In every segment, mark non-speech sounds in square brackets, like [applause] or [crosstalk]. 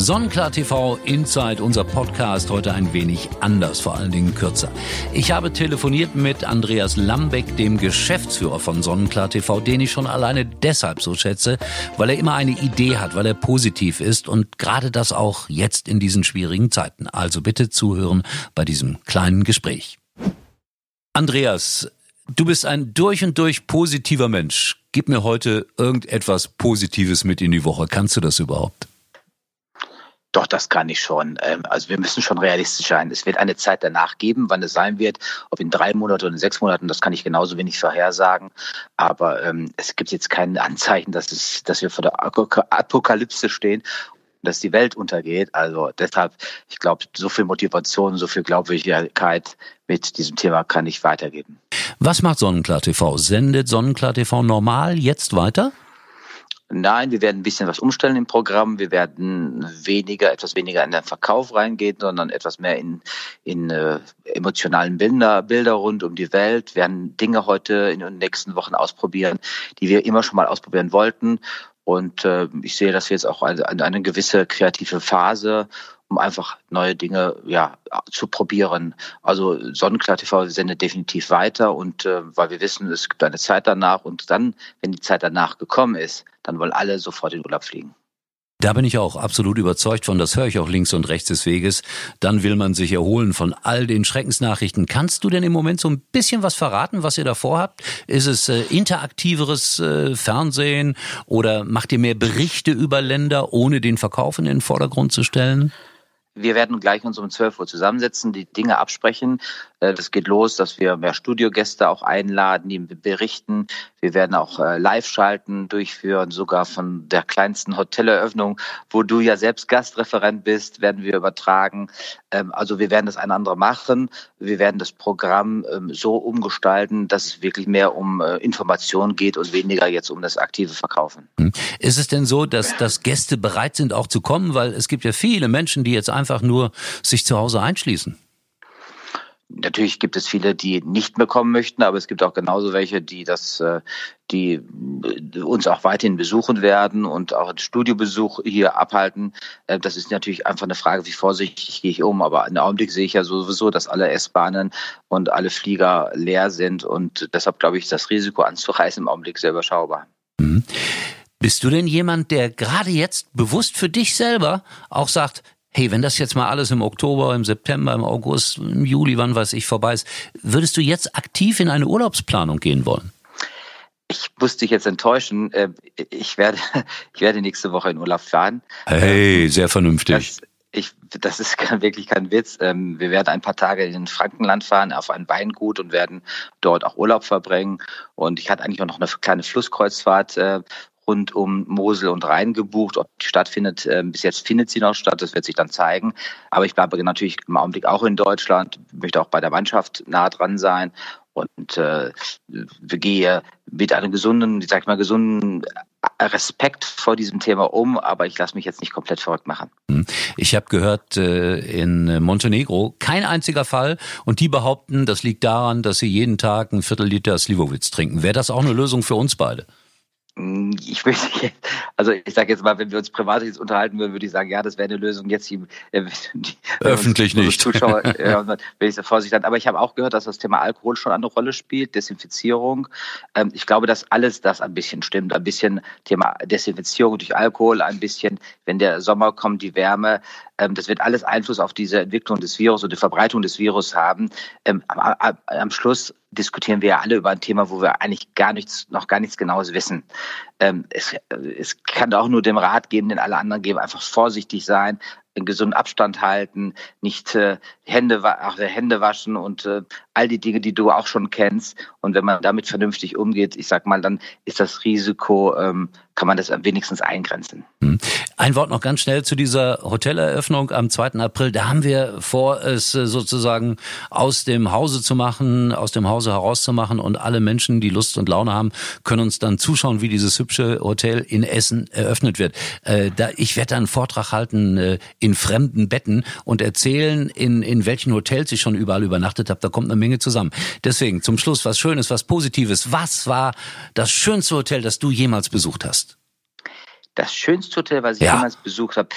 Sonnenklar TV Inside, unser Podcast, heute ein wenig anders, vor allen Dingen kürzer. Ich habe telefoniert mit Andreas Lambeck, dem Geschäftsführer von Sonnenklar TV, den ich schon alleine deshalb so schätze, weil er immer eine Idee hat, weil er positiv ist und gerade das auch jetzt in diesen schwierigen Zeiten. Also bitte zuhören bei diesem kleinen Gespräch. Andreas, du bist ein durch und durch positiver Mensch. Gib mir heute irgendetwas Positives mit in die Woche. Kannst du das überhaupt? Doch, das kann ich schon. Ähm, also wir müssen schon realistisch sein. Es wird eine Zeit danach geben, wann es sein wird, ob in drei Monaten oder in sechs Monaten, das kann ich genauso wenig vorhersagen. Aber ähm, es gibt jetzt kein Anzeichen, dass, es, dass wir vor der Apokalypse stehen dass die Welt untergeht. Also deshalb, ich glaube, so viel Motivation, so viel Glaubwürdigkeit mit diesem Thema kann ich weitergeben. Was macht Sonnenklar TV? Sendet Sonnenklar TV normal jetzt weiter? Nein, wir werden ein bisschen was umstellen im Programm. Wir werden weniger, etwas weniger in den Verkauf reingehen, sondern etwas mehr in, in äh, emotionalen Bilder, Bilder rund um die Welt. Wir werden Dinge heute in den nächsten Wochen ausprobieren, die wir immer schon mal ausprobieren wollten. Und äh, ich sehe das jetzt auch eine, eine gewisse kreative Phase um einfach neue Dinge ja zu probieren. Also Sonnenklar TV sendet definitiv weiter und äh, weil wir wissen, es gibt eine Zeit danach und dann, wenn die Zeit danach gekommen ist, dann wollen alle sofort in Urlaub fliegen. Da bin ich auch absolut überzeugt von, das höre ich auch links und rechts des Weges. Dann will man sich erholen von all den Schreckensnachrichten. Kannst du denn im Moment so ein bisschen was verraten, was ihr da vorhabt? Ist es äh, interaktiveres äh, Fernsehen oder macht ihr mehr Berichte über Länder, ohne den Verkauf in den Vordergrund zu stellen? Wir werden gleich uns um 12 Uhr zusammensetzen, die Dinge absprechen. Äh, das geht los, dass wir mehr Studiogäste auch einladen, die berichten. Wir werden auch äh, Live-Schalten durchführen, sogar von der kleinsten Hoteleröffnung, wo du ja selbst Gastreferent bist, werden wir übertragen. Ähm, also wir werden das ein andere machen. Wir werden das Programm ähm, so umgestalten, dass es wirklich mehr um äh, Information geht und weniger jetzt um das aktive Verkaufen. Hm. Ist es denn so, dass, dass Gäste bereit sind, auch zu kommen? Weil es gibt ja viele Menschen, die jetzt einfach nur sich zu Hause einschließen. Natürlich gibt es viele, die nicht mehr kommen möchten, aber es gibt auch genauso welche, die das, äh, die äh, uns auch weiterhin besuchen werden und auch einen Studiobesuch hier abhalten. Äh, das ist natürlich einfach eine Frage, wie vorsichtig gehe ich um. Aber im Augenblick sehe ich ja sowieso, dass alle S-Bahnen und alle Flieger leer sind und deshalb glaube ich, das Risiko anzureisen im Augenblick sehr überschaubar. Mhm. Bist du denn jemand, der gerade jetzt bewusst für dich selber auch sagt, hey, wenn das jetzt mal alles im Oktober, im September, im August, im Juli, wann weiß ich, vorbei ist, würdest du jetzt aktiv in eine Urlaubsplanung gehen wollen? Ich muss dich jetzt enttäuschen. Äh, ich werde, [laughs] ich werde nächste Woche in Urlaub fahren. Hey, sehr vernünftig. Das, ich, das ist wirklich kein Witz. Ähm, wir werden ein paar Tage in Frankenland fahren, auf ein Weingut und werden dort auch Urlaub verbringen. Und ich hatte eigentlich auch noch eine kleine Flusskreuzfahrt äh, rund um Mosel und Rhein gebucht. Ob die stattfindet, äh, bis jetzt findet sie noch statt, das wird sich dann zeigen. Aber ich bleibe natürlich im Augenblick auch in Deutschland, möchte auch bei der Mannschaft nah dran sein und äh, gehe mit einem gesunden, ich sag mal, gesunden Respekt vor diesem Thema um, aber ich lasse mich jetzt nicht komplett verrückt machen. Hm. Ich habe gehört, äh, in Montenegro kein einziger Fall und die behaupten, das liegt daran, dass sie jeden Tag ein Viertel Liter Slivovitz trinken. Wäre das auch eine Lösung für uns beide? Hm, ich möchte, [laughs] also ich sage jetzt mal, wenn wir uns privat jetzt unterhalten würden, würde ich sagen, ja, das wäre eine Lösung jetzt [laughs] die, äh, die öffentlich nicht. Zuschauer, [laughs] ja, wenn ich so vorsichtig Aber ich habe auch gehört, dass das Thema Alkohol schon eine Rolle spielt, Desinfizierung. Ähm, ich glaube, dass alles das ein bisschen stimmt, ein bisschen Thema Desinfizierung durch Alkohol, ein bisschen, wenn der Sommer kommt, die Wärme. Ähm, das wird alles Einfluss auf diese Entwicklung des Virus und die Verbreitung des Virus haben. Ähm, am, am Schluss diskutieren wir ja alle über ein Thema, wo wir eigentlich gar nichts, noch gar nichts Genaues wissen. Ähm, es, es kann auch nur dem Rat geben, den alle anderen geben, einfach vorsichtig sein, einen gesunden Abstand halten, nicht äh, Hände, ach, Hände waschen und äh, all die Dinge, die du auch schon kennst. Und wenn man damit vernünftig umgeht, ich sag mal, dann ist das Risiko, ähm, kann man das wenigstens eingrenzen. Hm. Ein Wort noch ganz schnell zu dieser Hoteleröffnung am 2. April. Da haben wir vor, es äh, sozusagen aus dem Hause zu machen, aus dem Hause herauszumachen und alle Menschen, die Lust und Laune haben, können uns dann zuschauen, wie dieses hübsche Hotel in Essen eröffnet wird. Äh, da, ich werde da einen Vortrag halten äh, in fremden Betten und erzählen, in, in welchen Hotels ich schon überall übernachtet habe. Da kommt eine Menge zusammen. Deswegen zum Schluss was Schönes, was Positives. Was war das schönste Hotel, das du jemals besucht hast? Das schönste Hotel, was ich ja. jemals besucht habe,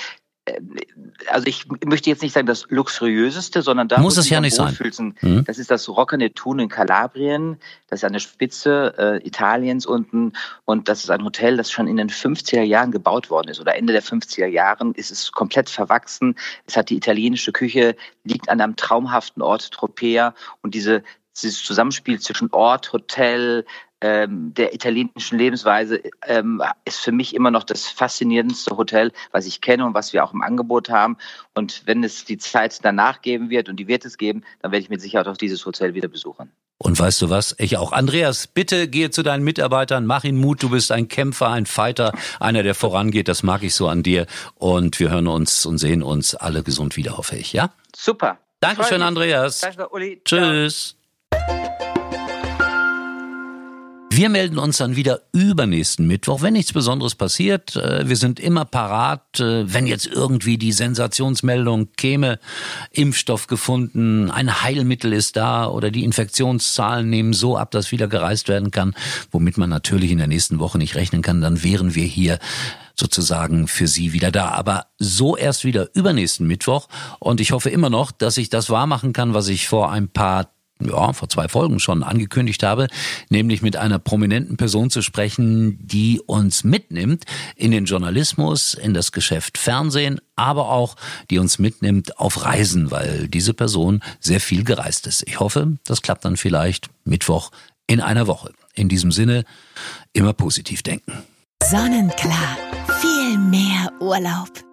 also ich möchte jetzt nicht sagen das luxuriöseste, sondern da muss es ja nicht sein. Mhm. Das ist das Roccane Thun in Kalabrien. Das ist an der Spitze äh, Italiens unten und das ist ein Hotel, das schon in den 50er Jahren gebaut worden ist oder Ende der 50er Jahren ist es komplett verwachsen. Es hat die italienische Küche, liegt an einem traumhaften Ort Tropea und diese dieses Zusammenspiel zwischen Ort, Hotel, ähm, der italienischen Lebensweise ähm, ist für mich immer noch das faszinierendste Hotel, was ich kenne und was wir auch im Angebot haben. Und wenn es die Zeit danach geben wird und die wird es geben, dann werde ich mit Sicherheit auch dieses Hotel wieder besuchen. Und weißt du was? Ich auch. Andreas, bitte gehe zu deinen Mitarbeitern, mach ihnen Mut. Du bist ein Kämpfer, ein Fighter, einer, der vorangeht. Das mag ich so an dir. Und wir hören uns und sehen uns alle gesund wieder, hoffe ich, ja? Super. Dankeschön, Andreas. Danke, Uli. Tschüss. Ciao. Wir melden uns dann wieder übernächsten Mittwoch, wenn nichts Besonderes passiert. Äh, wir sind immer parat, äh, wenn jetzt irgendwie die Sensationsmeldung käme, Impfstoff gefunden, ein Heilmittel ist da oder die Infektionszahlen nehmen so ab, dass wieder gereist werden kann, womit man natürlich in der nächsten Woche nicht rechnen kann, dann wären wir hier sozusagen für Sie wieder da. Aber so erst wieder übernächsten Mittwoch. Und ich hoffe immer noch, dass ich das wahrmachen kann, was ich vor ein paar ja, vor zwei Folgen schon angekündigt habe, nämlich mit einer prominenten Person zu sprechen, die uns mitnimmt in den Journalismus, in das Geschäft Fernsehen, aber auch die uns mitnimmt auf Reisen, weil diese Person sehr viel gereist ist. Ich hoffe, das klappt dann vielleicht Mittwoch in einer Woche. In diesem Sinne, immer positiv denken. Sonnenklar. Viel mehr Urlaub.